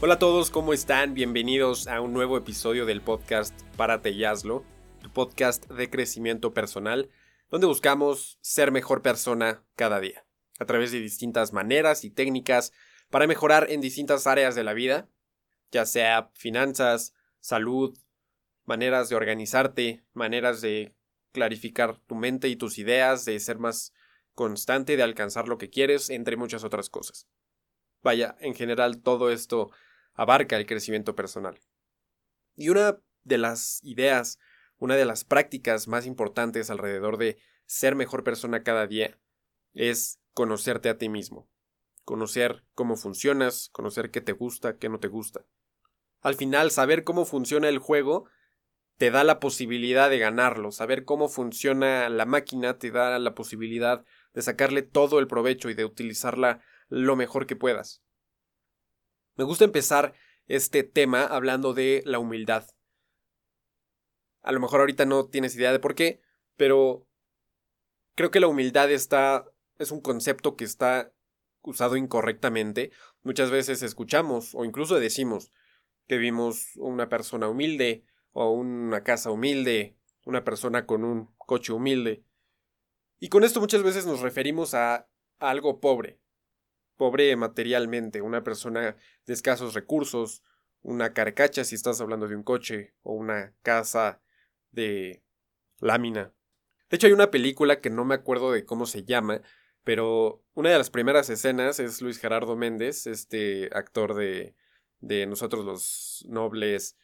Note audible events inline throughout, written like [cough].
Hola a todos, ¿cómo están? Bienvenidos a un nuevo episodio del podcast Párate y Hazlo, tu podcast de crecimiento personal, donde buscamos ser mejor persona cada día, a través de distintas maneras y técnicas para mejorar en distintas áreas de la vida, ya sea finanzas, salud, maneras de organizarte, maneras de clarificar tu mente y tus ideas, de ser más constante, de alcanzar lo que quieres, entre muchas otras cosas. Vaya, en general todo esto abarca el crecimiento personal. Y una de las ideas, una de las prácticas más importantes alrededor de ser mejor persona cada día es conocerte a ti mismo. Conocer cómo funcionas, conocer qué te gusta, qué no te gusta. Al final, saber cómo funciona el juego te da la posibilidad de ganarlo. Saber cómo funciona la máquina te da la posibilidad de sacarle todo el provecho y de utilizarla lo mejor que puedas. Me gusta empezar este tema hablando de la humildad. A lo mejor ahorita no tienes idea de por qué, pero creo que la humildad está es un concepto que está usado incorrectamente. Muchas veces escuchamos o incluso decimos que vimos una persona humilde o una casa humilde, una persona con un coche humilde. Y con esto muchas veces nos referimos a, algo pobre, pobre materialmente, una persona de escasos recursos, una carcacha si estás hablando de un coche o una casa de lámina. De hecho hay una película que no me acuerdo de cómo se llama, pero una de las primeras escenas es Luis Gerardo Méndez, este actor de, de Nosotros los Nobles,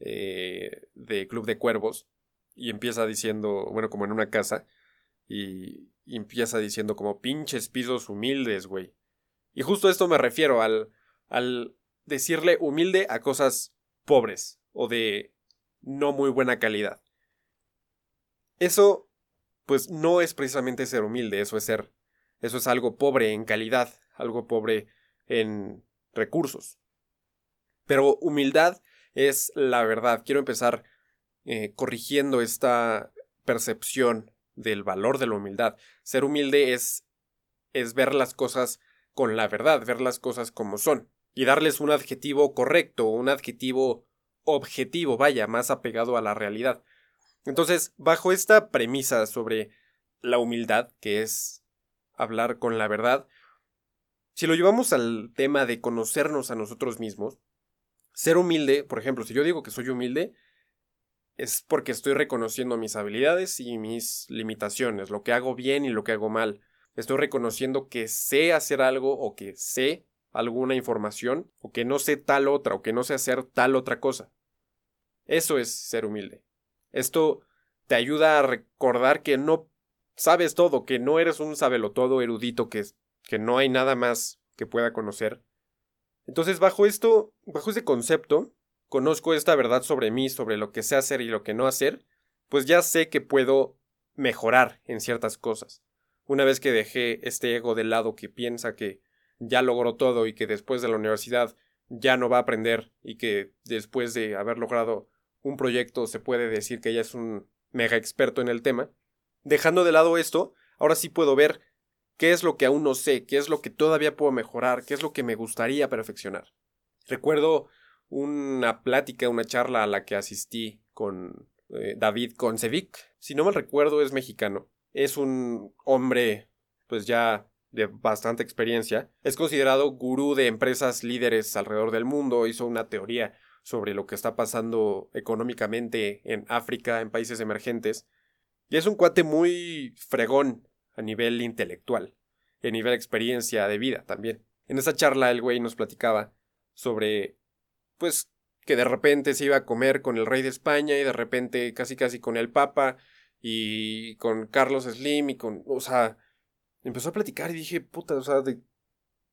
eh, de Club de Cuervos, y empieza diciendo, bueno, como en una casa, y, y empieza diciendo como pinches pisos humildes, güey. Y justo a esto me refiero al, al decirle humilde a cosas pobres o de no muy buena calidad. Eso, pues no es precisamente ser humilde, eso es ser, eso es algo pobre en calidad, algo pobre en recursos. Pero humildad es la verdad. Quiero empezar eh, corrigiendo esta percepción del valor de la humildad. Ser humilde es, es ver las cosas con la verdad, ver las cosas como son y darles un adjetivo correcto, un adjetivo objetivo, vaya, más apegado a la realidad. Entonces, bajo esta premisa sobre la humildad, que es hablar con la verdad, si lo llevamos al tema de conocernos a nosotros mismos, ser humilde, por ejemplo, si yo digo que soy humilde, es porque estoy reconociendo mis habilidades y mis limitaciones, lo que hago bien y lo que hago mal. Estoy reconociendo que sé hacer algo o que sé alguna información o que no sé tal otra o que no sé hacer tal otra cosa. Eso es ser humilde. Esto te ayuda a recordar que no sabes todo, que no eres un sabelotodo erudito, que, que no hay nada más que pueda conocer, entonces, bajo esto, bajo ese concepto, conozco esta verdad sobre mí, sobre lo que sé hacer y lo que no hacer, pues ya sé que puedo mejorar en ciertas cosas. Una vez que dejé este ego de lado que piensa que ya logró todo y que después de la universidad ya no va a aprender y que después de haber logrado un proyecto se puede decir que ya es un mega experto en el tema, dejando de lado esto, ahora sí puedo ver qué es lo que aún no sé, qué es lo que todavía puedo mejorar, qué es lo que me gustaría perfeccionar. Recuerdo una plática, una charla a la que asistí con eh, David Koncevic, si no mal recuerdo es mexicano, es un hombre pues ya de bastante experiencia, es considerado gurú de empresas líderes alrededor del mundo, hizo una teoría sobre lo que está pasando económicamente en África, en países emergentes, y es un cuate muy fregón a nivel intelectual y a nivel experiencia de vida también. En esa charla el güey nos platicaba sobre, pues, que de repente se iba a comer con el rey de España y de repente casi casi con el papa y con Carlos Slim y con, o sea, empezó a platicar y dije, puta, o sea, de,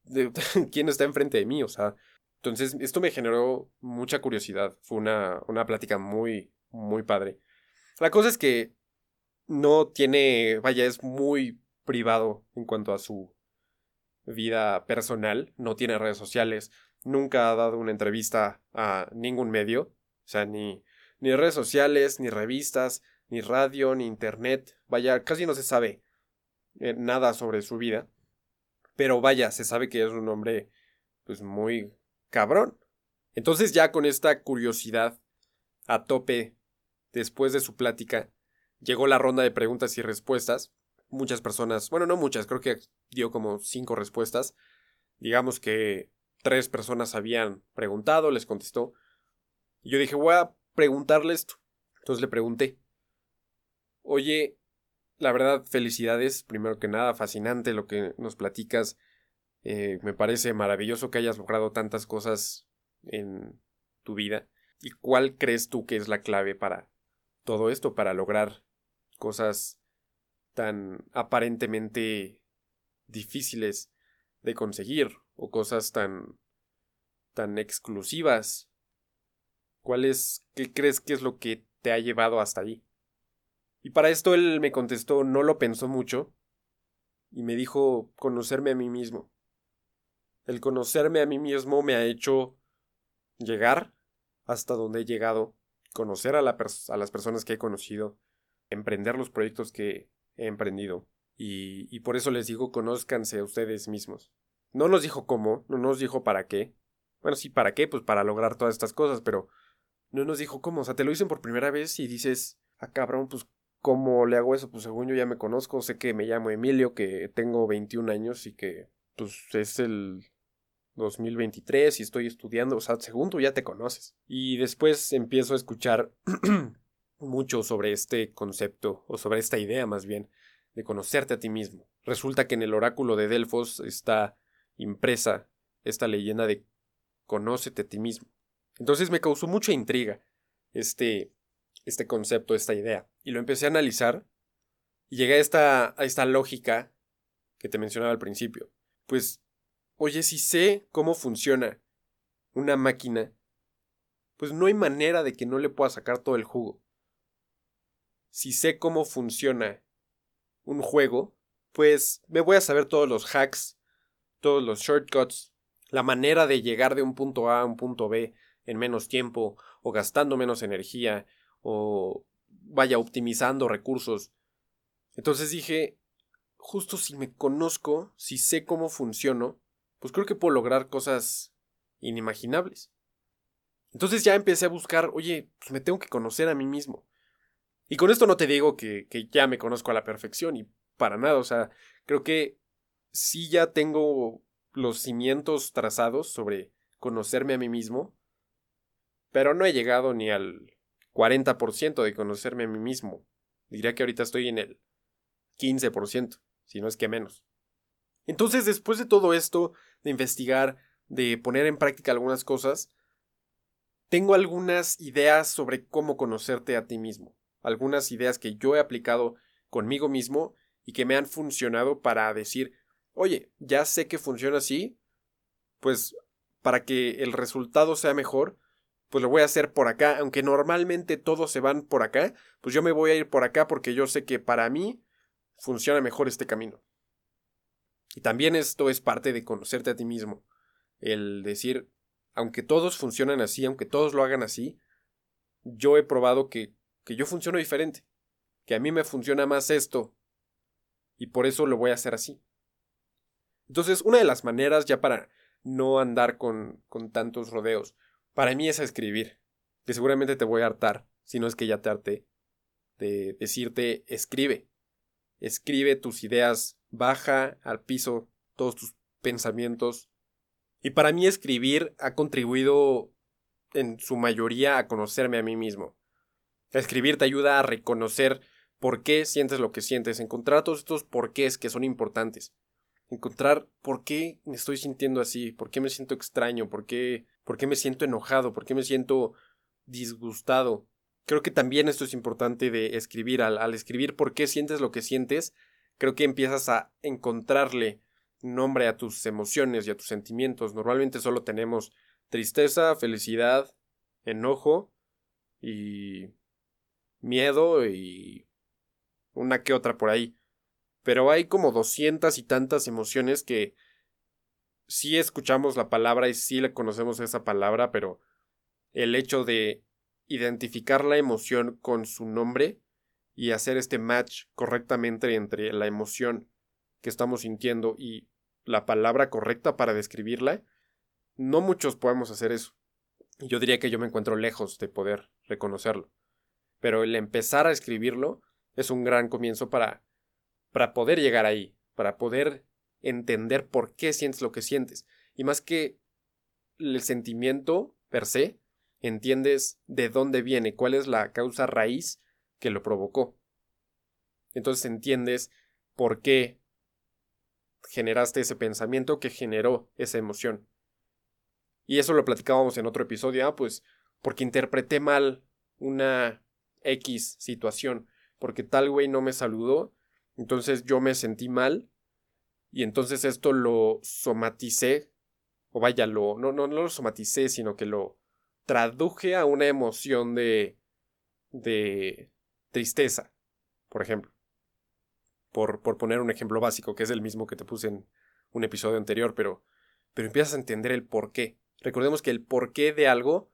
[laughs] quién está enfrente de mí, o sea, entonces esto me generó mucha curiosidad, fue una, una plática muy, muy padre. La cosa es que no tiene, vaya, es muy privado en cuanto a su vida personal, no tiene redes sociales, nunca ha dado una entrevista a ningún medio, o sea, ni, ni redes sociales, ni revistas, ni radio, ni internet, vaya, casi no se sabe eh, nada sobre su vida, pero vaya, se sabe que es un hombre pues muy cabrón, Entonces ya con esta curiosidad a tope después de su plática, llegó la ronda de preguntas y respuestas. Muchas personas, bueno, no muchas, creo que dio como cinco respuestas. Digamos que tres personas habían preguntado, les contestó. Y yo dije, voy a preguntarle esto. Entonces le pregunté, oye, la verdad, felicidades, primero que nada, fascinante lo que nos platicas. Eh, me parece maravilloso que hayas logrado tantas cosas en tu vida. ¿Y cuál crees tú que es la clave para todo esto, para lograr cosas tan aparentemente difíciles de conseguir o cosas tan tan exclusivas? ¿Cuál es qué crees que es lo que te ha llevado hasta ahí? Y para esto él me contestó, no lo pensó mucho, y me dijo conocerme a mí mismo. El conocerme a mí mismo me ha hecho llegar hasta donde he llegado, conocer a, las personas que he conocido, emprender los proyectos que he emprendido. Y, y por eso les digo, conózcanse a ustedes mismos. No nos dijo cómo, no nos dijo para qué. Bueno, sí, para qué, pues para lograr todas estas cosas, pero no nos dijo cómo. O sea, te lo dicen por primera vez y dices, ah, cabrón, pues ¿Cómo le hago eso? Pues según yo ya me conozco, sé que me llamo Emilio, que tengo 21 años y que pues es el 2023 y estoy estudiando, o sea, según tú ya te conoces. Y después empiezo a escuchar [clears throat] mucho sobre este concepto, o sobre esta idea más bien, de conocerte a ti mismo. Resulta que en el oráculo de Delfos está impresa esta leyenda de conócete a ti mismo. Entonces me causó mucha intriga este este concepto, esta idea. Y lo empecé a analizar y llegué a esta, a esta lógica que te mencionaba al principio. Pues, oye, si sé cómo funciona una máquina, pues no hay manera de que no le pueda sacar todo el jugo. Si sé cómo funciona un juego, pues me voy a saber todos los hacks, todos los shortcuts, la manera de llegar de un punto A a un punto B en menos tiempo o gastando menos energía o vaya optimizando recursos. Entonces dije, justo si me conozco, si sé cómo funciono, pues creo que puedo lograr cosas inimaginables. Entonces ya empecé a buscar, oye, pues me tengo que conocer a mí mismo. Y con esto no te digo que, que ya me conozco a la perfección y para nada, o sea, creo que sí ya tengo los cimientos trazados sobre conocerme a mí mismo, pero no he llegado ni al 40% de conocerme a mí mismo. Diría que ahorita estoy en el 15%, si no es que menos. Entonces, después de todo esto, de investigar, de poner en práctica algunas cosas, tengo algunas ideas sobre cómo conocerte a ti mismo. Algunas ideas que yo he aplicado conmigo mismo y que me han funcionado para decir, oye, ya sé que funciona así, pues para que el resultado sea mejor, pues lo voy a hacer por acá, aunque normalmente todos se van por acá, pues yo me voy a ir por acá porque yo sé que para mí funciona mejor este camino. Y también esto es parte de conocerte a ti mismo, el decir, aunque todos funcionan así, aunque todos lo hagan así, yo he probado que, que yo funciono diferente, que a mí me funciona más esto, y por eso lo voy a hacer así. Entonces, una de las maneras ya para no andar con, con tantos rodeos, para mí es escribir, que seguramente te voy a hartar, si no es que ya te harté, de decirte escribe. Escribe tus ideas, baja al piso todos tus pensamientos. Y para mí escribir ha contribuido en su mayoría a conocerme a mí mismo. Escribir te ayuda a reconocer por qué sientes lo que sientes, encontrar todos estos porqués que son importantes encontrar por qué me estoy sintiendo así, por qué me siento extraño, por qué, por qué me siento enojado, por qué me siento disgustado. Creo que también esto es importante de escribir. Al, al escribir por qué sientes lo que sientes, creo que empiezas a encontrarle nombre a tus emociones y a tus sentimientos. Normalmente solo tenemos tristeza, felicidad, enojo y miedo y una que otra por ahí pero hay como doscientas y tantas emociones que sí escuchamos la palabra y sí le conocemos esa palabra, pero el hecho de identificar la emoción con su nombre y hacer este match correctamente entre la emoción que estamos sintiendo y la palabra correcta para describirla, no muchos podemos hacer eso. yo diría que yo me encuentro lejos de poder reconocerlo. Pero el empezar a escribirlo es un gran comienzo para, para poder llegar ahí, para poder entender por qué sientes lo que sientes. Y más que el sentimiento per se, entiendes de dónde viene, cuál es la causa raíz que lo provocó. Entonces entiendes por qué generaste ese pensamiento que generó esa emoción. Y eso lo platicábamos en otro episodio, ah, pues porque interpreté mal una X situación, porque tal güey no me saludó, entonces yo me sentí mal y entonces esto lo somaticé, o vaya, lo, no, no, no lo somaticé, sino que lo traduje a una emoción de, de tristeza, por ejemplo. Por, por poner un ejemplo básico, que es el mismo que te puse en un episodio anterior, pero, pero empiezas a entender el por qué. Recordemos que el porqué de algo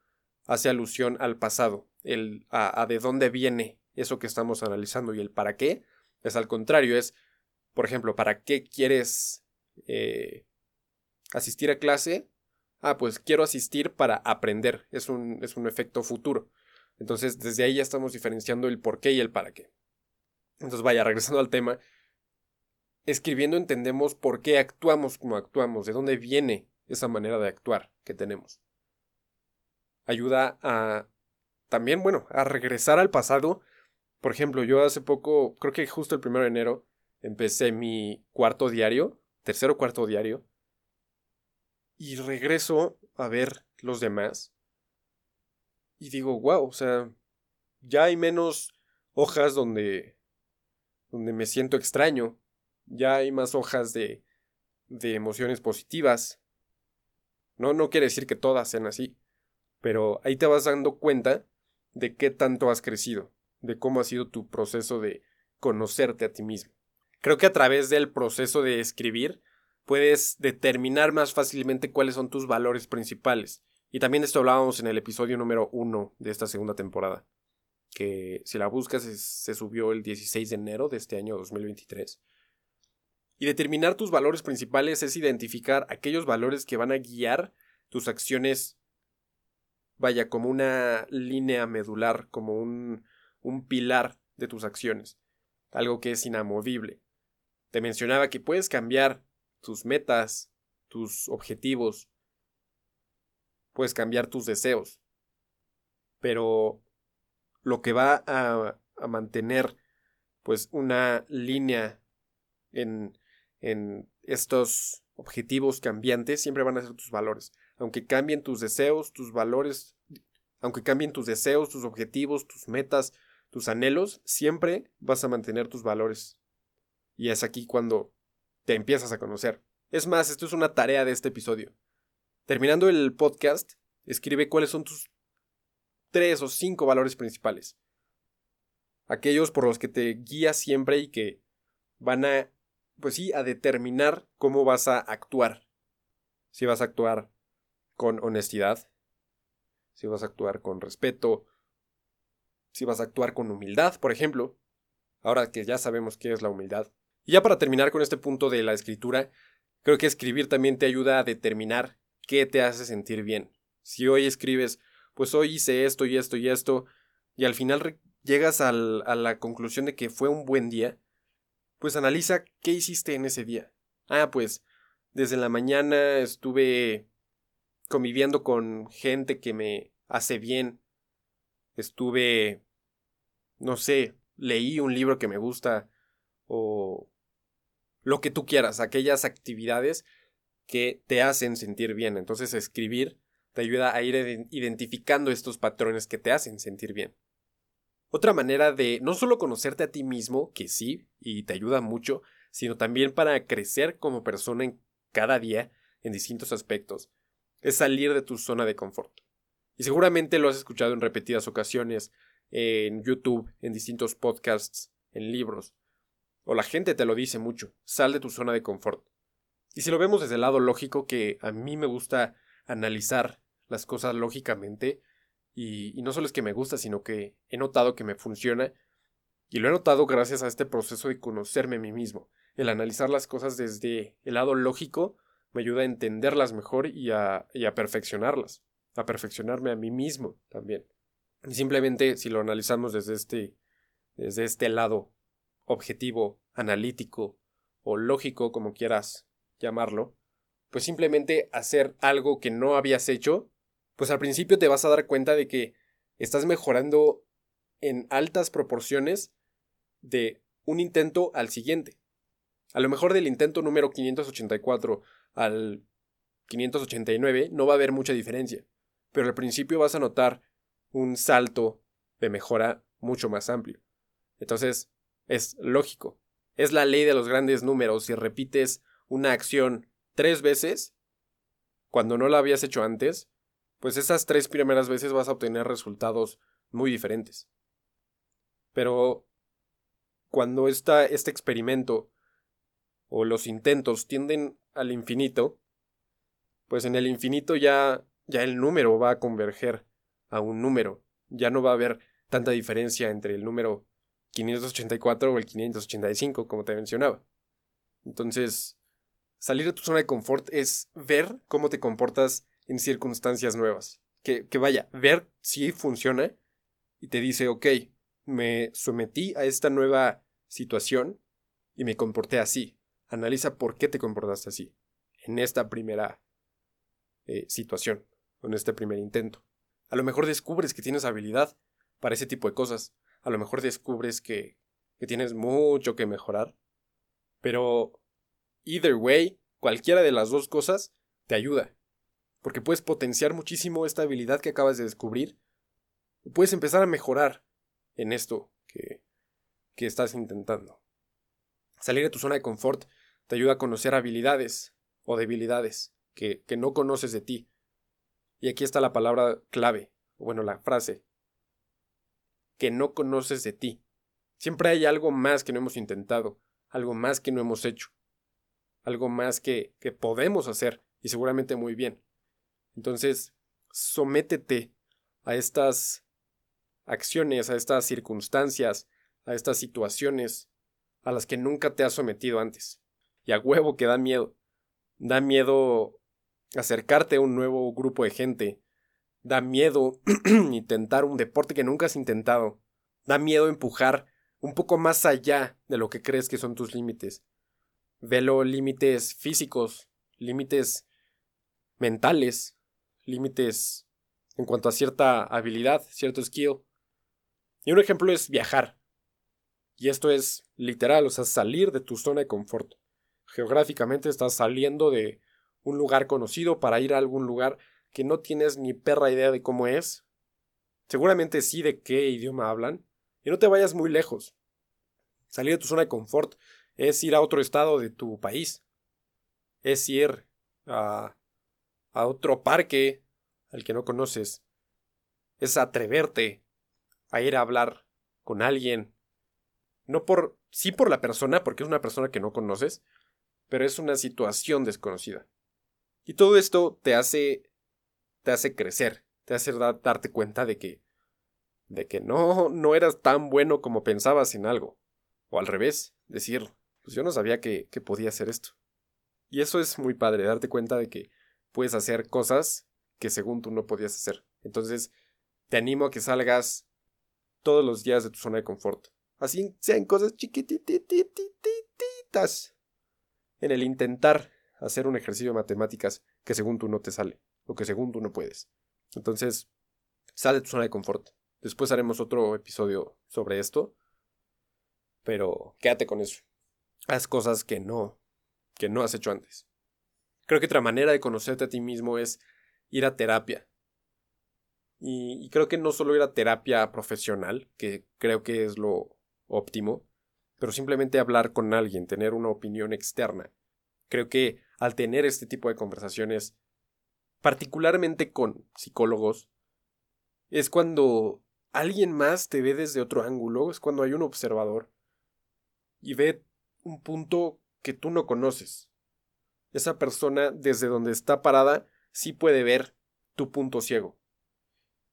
hace alusión al pasado, el a, de dónde viene eso que estamos analizando y el para qué es al contrario, es, por ejemplo, ¿para qué quieres eh, asistir a clase? Ah, pues quiero asistir para aprender, es un, es un efecto futuro. Entonces, desde ahí ya estamos diferenciando el por qué y el para qué. Entonces, vaya, regresando al tema, escribiendo entendemos por qué actuamos como actuamos, de dónde viene esa manera de actuar que tenemos. Ayuda a también, bueno, a regresar al pasado. Por ejemplo, yo hace poco, creo que justo el primero de enero, empecé mi cuarto diario, tercero cuarto diario, y regreso a ver los demás. Y digo, wow, o sea, ya hay menos hojas donde, donde me siento extraño, ya hay más hojas de, de emociones positivas, no, no quiere decir que todas sean así, pero ahí te vas dando cuenta de qué tanto has crecido, de cómo ha sido tu proceso de conocerte a ti mismo. Creo que a través del proceso de escribir puedes determinar más fácilmente cuáles son tus valores principales. Y también esto hablábamos en el episodio número uno de esta segunda temporada, que si la buscas se subió el 16 de enero de este año 2023. Y determinar tus valores principales es identificar aquellos valores que van a guiar tus acciones, vaya, como una línea medular, como un, un pilar de tus acciones, algo que es inamovible. Te mencionaba que puedes cambiar tus metas, tus objetivos, puedes cambiar tus deseos, pero lo que va a, a mantener pues una línea en en estos objetivos cambiantes siempre van a ser tus valores. Aunque cambien tus deseos, tus valores, aunque cambien tus deseos, tus objetivos, tus metas, tus anhelos, siempre vas a mantener tus valores. Y es aquí cuando te empiezas a conocer. Es más, esto es una tarea de este episodio. Terminando el podcast, escribe cuáles son tus tres o cinco valores principales. Aquellos por los que te guías siempre y que van a pues sí, a determinar cómo vas a actuar. Si vas a actuar con honestidad, si vas a actuar con respeto, si vas a actuar con humildad, por ejemplo, ahora que ya sabemos qué es la humildad. Y ya para terminar con este punto de la escritura, creo que escribir también te ayuda a determinar qué te hace sentir bien. Si hoy escribes, pues hoy hice esto y esto y esto, y al final llegas a la conclusión de que fue un buen día, pues analiza qué hiciste en ese día. Ah, pues desde la mañana estuve conviviendo con gente que me hace bien. Estuve, no sé, leí un libro que me gusta o lo que tú quieras, aquellas actividades que te hacen sentir bien. Entonces escribir te ayuda a ir identificando estos patrones que te hacen sentir bien. Otra manera de no solo conocerte a ti mismo, que sí, y te ayuda mucho, sino también para crecer como persona en cada día en distintos aspectos, es salir de tu zona de confort. Y seguramente lo has escuchado en repetidas ocasiones, en YouTube, en distintos podcasts, en libros. O la gente te lo dice mucho, sal de tu zona de confort. Y si lo vemos desde el lado lógico, que a mí me gusta analizar las cosas lógicamente, y, no solo es que me gusta, sino que he notado que me funciona. Y lo he notado gracias a este proceso de conocerme a mí mismo. El analizar las cosas desde el lado lógico me ayuda a entenderlas mejor y a, y a perfeccionarlas. A perfeccionarme a mí mismo también. Y simplemente si lo analizamos desde este, desde este lado objetivo, analítico o lógico, como quieras llamarlo, pues simplemente hacer algo que no habías hecho, pues al principio te vas a dar cuenta de que estás mejorando en altas proporciones de un intento al siguiente. A lo mejor del intento número 584 al 589 no va a haber mucha diferencia, pero al principio vas a notar un salto de mejora mucho más amplio. Entonces, es lógico. Es la ley de los grandes números. Si repites una acción tres veces, cuando no la habías hecho antes, pues esas tres primeras veces vas a obtener resultados muy diferentes. Pero cuando este experimento o los intentos tienden al infinito, pues en el infinito ya, ya el número va a converger a un número. Ya no va a haber tanta diferencia entre el número 584 o el 585, como te mencionaba. Entonces, salir de tu zona de confort es ver cómo te comportas en circunstancias nuevas. Que, vaya, ver si funciona y te dice, ok, me sometí a esta nueva situación y me comporté así. Analiza por qué te comportaste así en esta primera eh, situación, en este primer intento. A lo mejor descubres que tienes habilidad para ese tipo de cosas. A lo mejor descubres que, que tienes mucho que mejorar. Pero, either way, cualquiera de las dos cosas te ayuda. Porque puedes potenciar muchísimo esta habilidad que acabas de descubrir. puedes empezar a mejorar en esto que, que estás intentando. Salir de tu zona de confort te ayuda a conocer habilidades o debilidades que, que no conoces de ti. Y aquí está la palabra clave, bueno, la frase, que no conoces de ti. Siempre hay algo más que no hemos intentado, algo más que no hemos hecho, algo más que, que podemos hacer, y seguramente muy bien. Entonces, sométete a estas acciones, a estas circunstancias, a estas situaciones a las que nunca te has sometido antes. Y a huevo que da miedo. Da miedo acercarte a un nuevo grupo de gente. Da miedo [clears throat] intentar un deporte que nunca has intentado. Da miedo empujar un poco más allá de lo que crees que son tus límites. Velo límites físicos, límites mentales, límites en cuanto a cierta habilidad, cierto skill. Y un ejemplo es viajar. Y esto es literal, o sea, salir de tu zona de confort. Geográficamente estás saliendo de un lugar conocido para ir a algún lugar que no tienes ni perra idea de cómo es. Seguramente sí de qué idioma hablan. Y no te vayas muy lejos. Salir de tu zona de confort es ir a otro estado de tu país. Es ir a, otro parque al que no conoces. Es atreverte a ir a hablar con alguien. No por. sí por la persona, porque es una persona que no conoces, pero es una situación desconocida. Y todo esto te hace. te hace crecer, te hace darte cuenta de que. de que no, no eras tan bueno como pensabas en algo. O al revés, decir, pues yo no sabía que, que podía hacer esto. Y eso es muy padre, darte cuenta de que puedes hacer cosas que según tú no podías hacer. Entonces, te animo a que salgas todos los días de tu zona de confort. Así sean cosas chiquititas. En el intentar hacer un ejercicio de matemáticas que según tú no te sale, o que según tú no puedes. Entonces, sal de tu zona de confort. Después haremos otro episodio sobre esto. Pero quédate con eso. Haz cosas que no, que no has hecho antes. Creo que otra manera de conocerte a ti mismo es ir a terapia. Y, creo que no solo ir a terapia profesional, que creo que es lo óptimo, pero simplemente hablar con alguien, tener una opinión externa. Creo que al tener este tipo de conversaciones, particularmente con psicólogos, es cuando alguien más te ve desde otro ángulo, es cuando hay un observador y ve un punto que tú no conoces. Esa persona desde donde está parada sí puede ver tu punto ciego.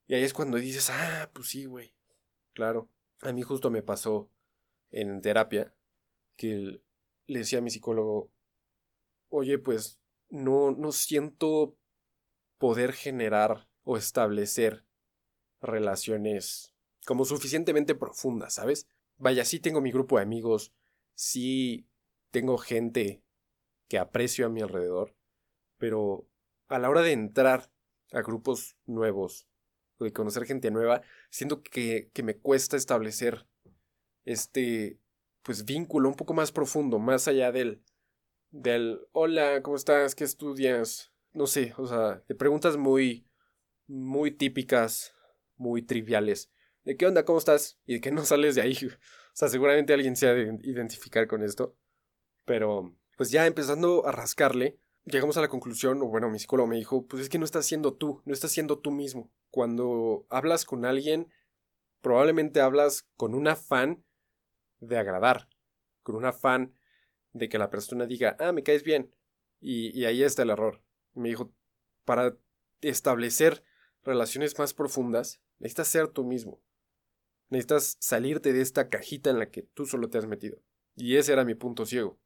Y ahí es cuando dices, ah, pues sí, güey. Claro. A mí justo me pasó en terapia que le decía a mi psicólogo, oye, pues no, no siento poder generar o establecer relaciones como suficientemente profundas, ¿sabes? Vaya, sí tengo mi grupo de amigos, sí tengo gente que aprecio a mi alrededor, pero a la hora de entrar a grupos nuevos o de conocer gente nueva, siento que, que me cuesta establecer este pues vínculo un poco más profundo, más allá del del hola, ¿cómo estás? ¿Qué estudias? No sé, o sea, de preguntas muy muy típicas, muy triviales. ¿De qué onda? ¿Cómo estás? Y de que no sales de ahí. [laughs] O sea, seguramente alguien se ha de identificar con esto. Pero, pues ya empezando a rascarle, llegamos a la conclusión, o bueno, mi psicólogo me dijo, pues es que no estás siendo tú, no estás siendo tú mismo. Cuando hablas con alguien, probablemente hablas con un afán de agradar, con un afán de que la persona diga, ah, me caes bien. Y, ahí está el error. Me dijo, para establecer relaciones más profundas, necesitas ser tú mismo. Necesitas salirte de esta cajita en la que tú solo te has metido. Y ese era mi punto ciego.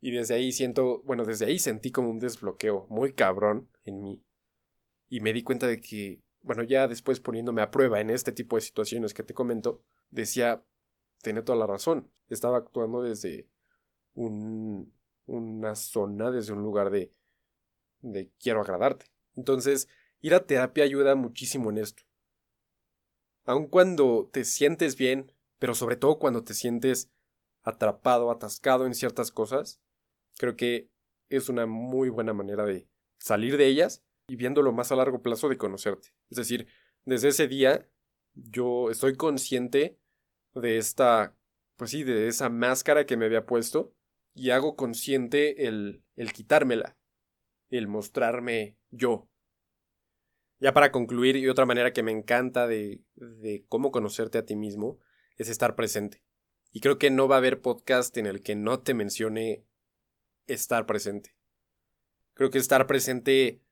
Y desde ahí siento, bueno, desde ahí sentí como un desbloqueo muy cabrón en mí. Y me di cuenta de que, bueno, ya después poniéndome a prueba en este tipo de situaciones que te comento, decía, tiene toda la razón. Estaba actuando desde un, una zona, desde un lugar de, de quiero agradarte. Entonces, ir a terapia ayuda muchísimo en esto. Aun cuando te sientes bien, pero sobre todo cuando te sientes atrapado, atascado en ciertas cosas, creo que es una muy buena manera de salir de ellas y viéndolo más a largo plazo de conocerte. Es decir, desde ese día yo estoy consciente de esta, pues sí, de esa máscara que me había puesto y hago consciente el, el quitármela, el mostrarme yo, ya para concluir, y otra manera que me encanta de, de cómo conocerte a ti mismo es estar presente. Y creo que no va a haber podcast en el que no te mencione estar presente. Creo que estar presente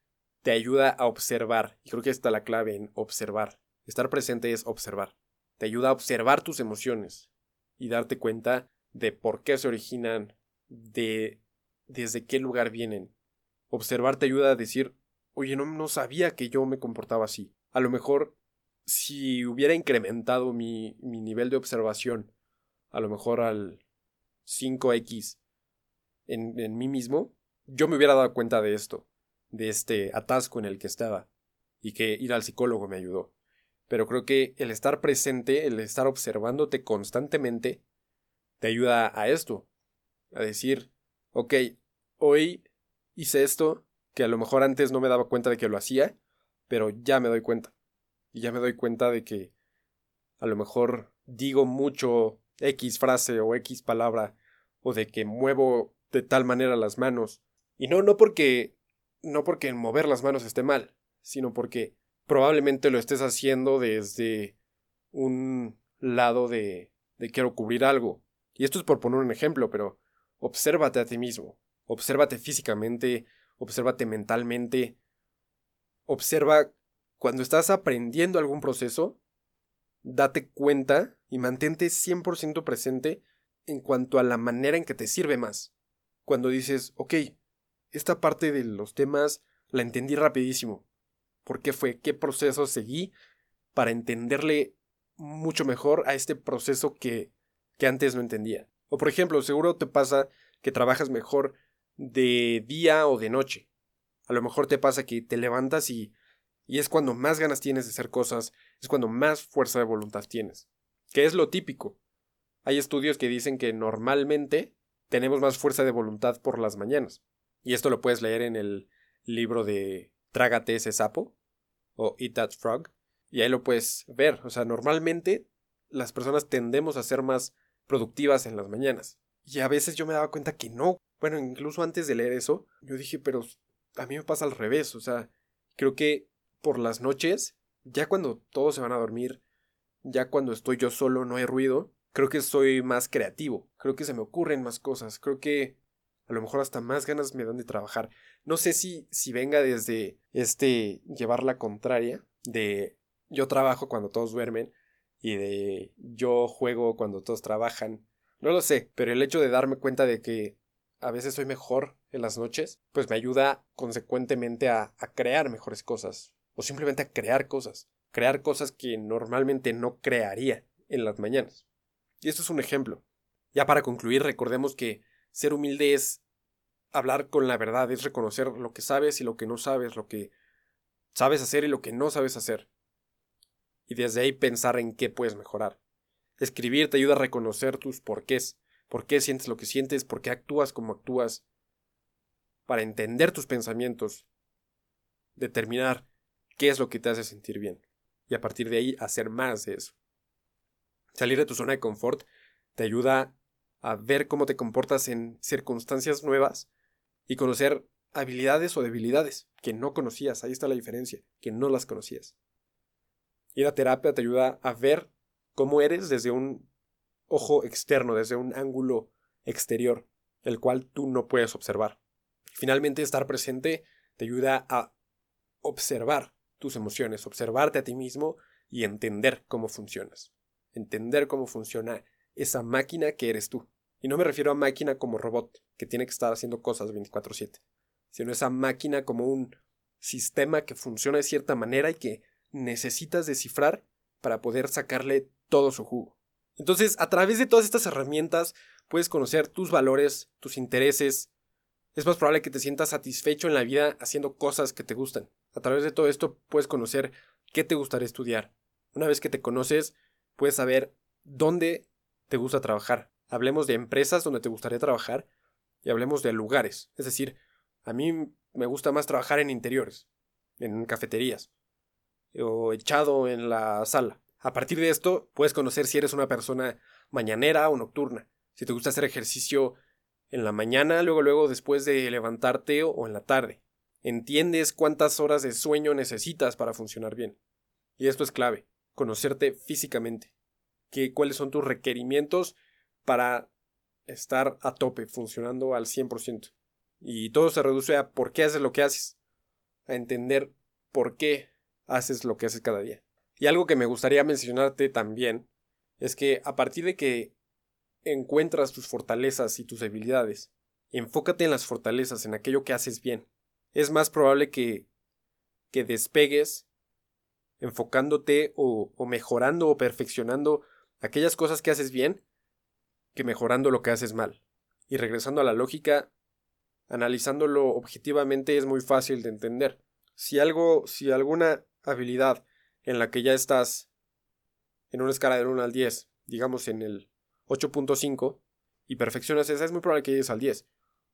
te ayuda a observar. Y creo que está la clave en observar. Estar presente es observar. Te ayuda a observar tus emociones y darte cuenta de por qué se originan, de desde qué lugar vienen. Observar te ayuda a decir, oye, no, no sabía que yo me comportaba así. A lo mejor, si hubiera incrementado mi, mi nivel de observación, a lo mejor al 5x en, en mí mismo, yo me hubiera dado cuenta de esto, de este atasco en el que estaba, y que ir al psicólogo me ayudó. Pero creo que el estar presente, el estar observándote constantemente, te ayuda a esto, a decir, ok, hoy hice esto, que a lo mejor antes no me daba cuenta de que lo hacía, pero ya me doy cuenta. Y ya me doy cuenta de que a lo mejor digo mucho X frase o X palabra, o de que muevo de tal manera las manos. Y no, no porque. no porque mover las manos esté mal, sino porque probablemente lo estés haciendo desde un lado de. de quiero cubrir algo. Y esto es por poner un ejemplo, pero obsérvate a ti mismo. Obsérvate físicamente, obsérvate mentalmente, observa cuando estás aprendiendo algún proceso, date cuenta y mantente 100% presente en cuanto a la manera en que te sirve más. Cuando dices, ok, esta parte de los temas la entendí rapidísimo. ¿Por qué fue? ¿Qué proceso seguí para entenderle mucho mejor a este proceso que, que antes no entendía? O por ejemplo, seguro te pasa que trabajas mejor de día o de noche. A lo mejor te pasa que te levantas y, y es cuando más ganas tienes de hacer cosas, es cuando más fuerza de voluntad tienes. Que es lo típico. Hay estudios que dicen que normalmente tenemos más fuerza de voluntad por las mañanas. Y esto lo puedes leer en el libro de Trágate ese sapo o Eat That Frog. Y ahí lo puedes ver. O sea, normalmente las personas tendemos a ser más productivas en las mañanas. Y a veces yo me daba cuenta que no, bueno, incluso antes de leer eso, yo dije, pero a mí me pasa al revés, o sea, creo que por las noches, ya cuando todos se van a dormir, ya cuando estoy yo solo, no hay ruido, creo que soy más creativo, creo que se me ocurren más cosas, creo que a lo mejor hasta más ganas me dan de trabajar. No sé si, si venga desde este llevar la contraria, de yo trabajo cuando todos duermen y de yo juego cuando todos trabajan. No lo sé, pero el hecho de darme cuenta de que a veces soy mejor en las noches, pues me ayuda consecuentemente a, crear mejores cosas. o simplemente a crear cosas, crear cosas que normalmente no crearía en las mañanas. Y esto es un ejemplo. Ya para concluir, recordemos que ser humilde es hablar con la verdad, es reconocer lo que sabes y lo que no sabes, lo que sabes hacer y lo que no sabes hacer. Y desde ahí pensar en qué puedes mejorar. Escribir te ayuda a reconocer tus porqués, por qué sientes lo que sientes, por qué actúas como actúas, para entender tus pensamientos, determinar qué es lo que te hace sentir bien, y a partir de ahí hacer más de eso. Salir de tu zona de confort te ayuda a ver cómo te comportas en circunstancias nuevas y conocer habilidades o debilidades que no conocías. Ahí está la diferencia, que no las conocías. Ir a terapia te ayuda a ver cómo eres desde un ojo externo, desde un ángulo exterior, el cual tú no puedes observar. Finalmente, estar presente te ayuda a observar tus emociones, observarte a ti mismo y entender cómo funcionas. Entender cómo funciona esa máquina que eres tú. Y no me refiero a máquina como robot, que tiene que estar haciendo cosas 24/7, sino esa máquina como un sistema que funciona de cierta manera y que necesitas descifrar para poder sacarle todo su jugo. Entonces, a través de todas estas herramientas, puedes conocer tus valores, tus intereses. Es más probable que te sientas satisfecho en la vida haciendo cosas que te gustan. A través de todo esto, puedes conocer qué te gustaría estudiar. Una vez que te conoces, puedes saber dónde te gusta trabajar, hablemos de empresas donde te gustaría trabajar y hablemos de lugares. Es decir, a mí me gusta más trabajar en interiores, en cafeterías, o echado en la sala. A partir de esto, puedes conocer si eres una persona mañanera o nocturna, si te gusta hacer ejercicio en la mañana, luego luego después de levantarte o en la tarde. Entiendes cuántas horas de sueño necesitas para funcionar bien. Y esto es clave, conocerte físicamente. Que, cuáles son tus requerimientos para estar a tope, funcionando al 100%. Y todo se reduce a por qué haces lo que haces, a entender por qué haces lo que haces cada día. Y algo que me gustaría mencionarte también es que a partir de que encuentras tus fortalezas y tus debilidades, enfócate en las fortalezas, en aquello que haces bien. Es más probable que, que despegues enfocándote o, o mejorando o perfeccionando aquellas cosas que haces bien que mejorando lo que haces mal. Y regresando a la lógica, analizándolo objetivamente es muy fácil de entender. Si algo, si alguna habilidad en la que ya estás en una escala de 1 al 10, digamos en el 8.5, y perfeccionas esa, es muy probable que llegues al 10.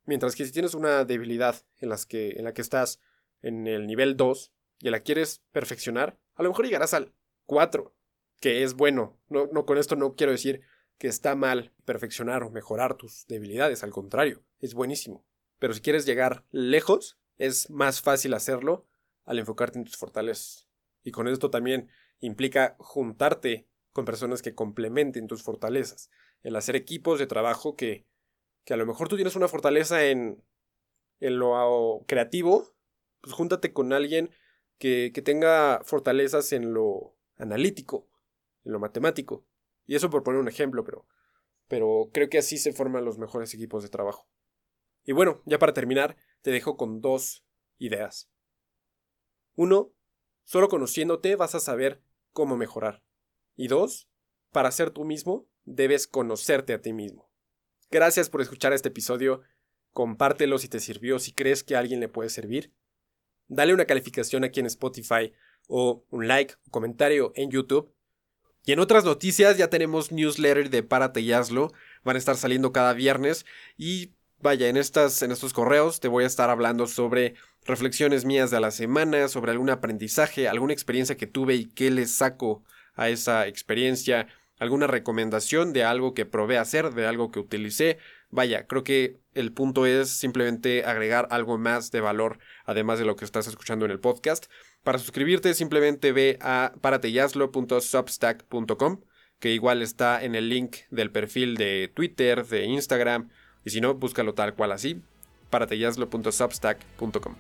Mientras que si tienes una debilidad en, que, en la que estás en el nivel 2 y la quieres perfeccionar, a lo mejor llegarás al 4, que es bueno. No, no con esto no quiero decir que está mal perfeccionar o mejorar tus debilidades, al contrario, es buenísimo. Pero si quieres llegar lejos, es más fácil hacerlo al enfocarte en tus fortalezas. Y con esto también implica juntarte con personas que complementen tus fortalezas, el hacer equipos de trabajo que, que a lo mejor tú tienes una fortaleza en, en lo creativo, pues júntate con alguien que, que tenga fortalezas en lo analítico, en lo matemático. Y eso por poner un ejemplo, pero, pero creo que así se forman los mejores equipos de trabajo. Y bueno, ya para terminar, te dejo con dos ideas. Uno, solo conociéndote vas a saber cómo mejorar. Y dos, para ser tú mismo, debes conocerte a ti mismo. Gracias por escuchar este episodio. Compártelo si te sirvió, si crees que a alguien le puede servir. Dale una calificación aquí en Spotify o un like o comentario en YouTube y en otras noticias ya tenemos newsletter de Párate y Hazlo. Van a estar saliendo cada viernes. Y vaya, en, estas, en estos correos te voy a estar hablando sobre reflexiones mías de la semana, sobre algún aprendizaje, alguna experiencia que tuve y qué le saco a esa experiencia, alguna recomendación de algo que probé hacer, de algo que utilicé. Vaya, creo que el punto es simplemente agregar algo más de valor, además de lo que estás escuchando en el podcast. Para suscribirte simplemente ve a parateyaslo.substack.com, que igual está en el link del perfil de Twitter, de Instagram, y si no, búscalo tal cual así, parateyaslo.substack.com.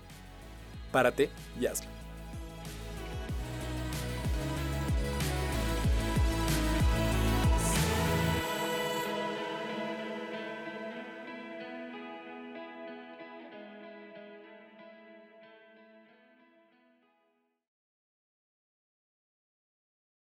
Párate y hazlo.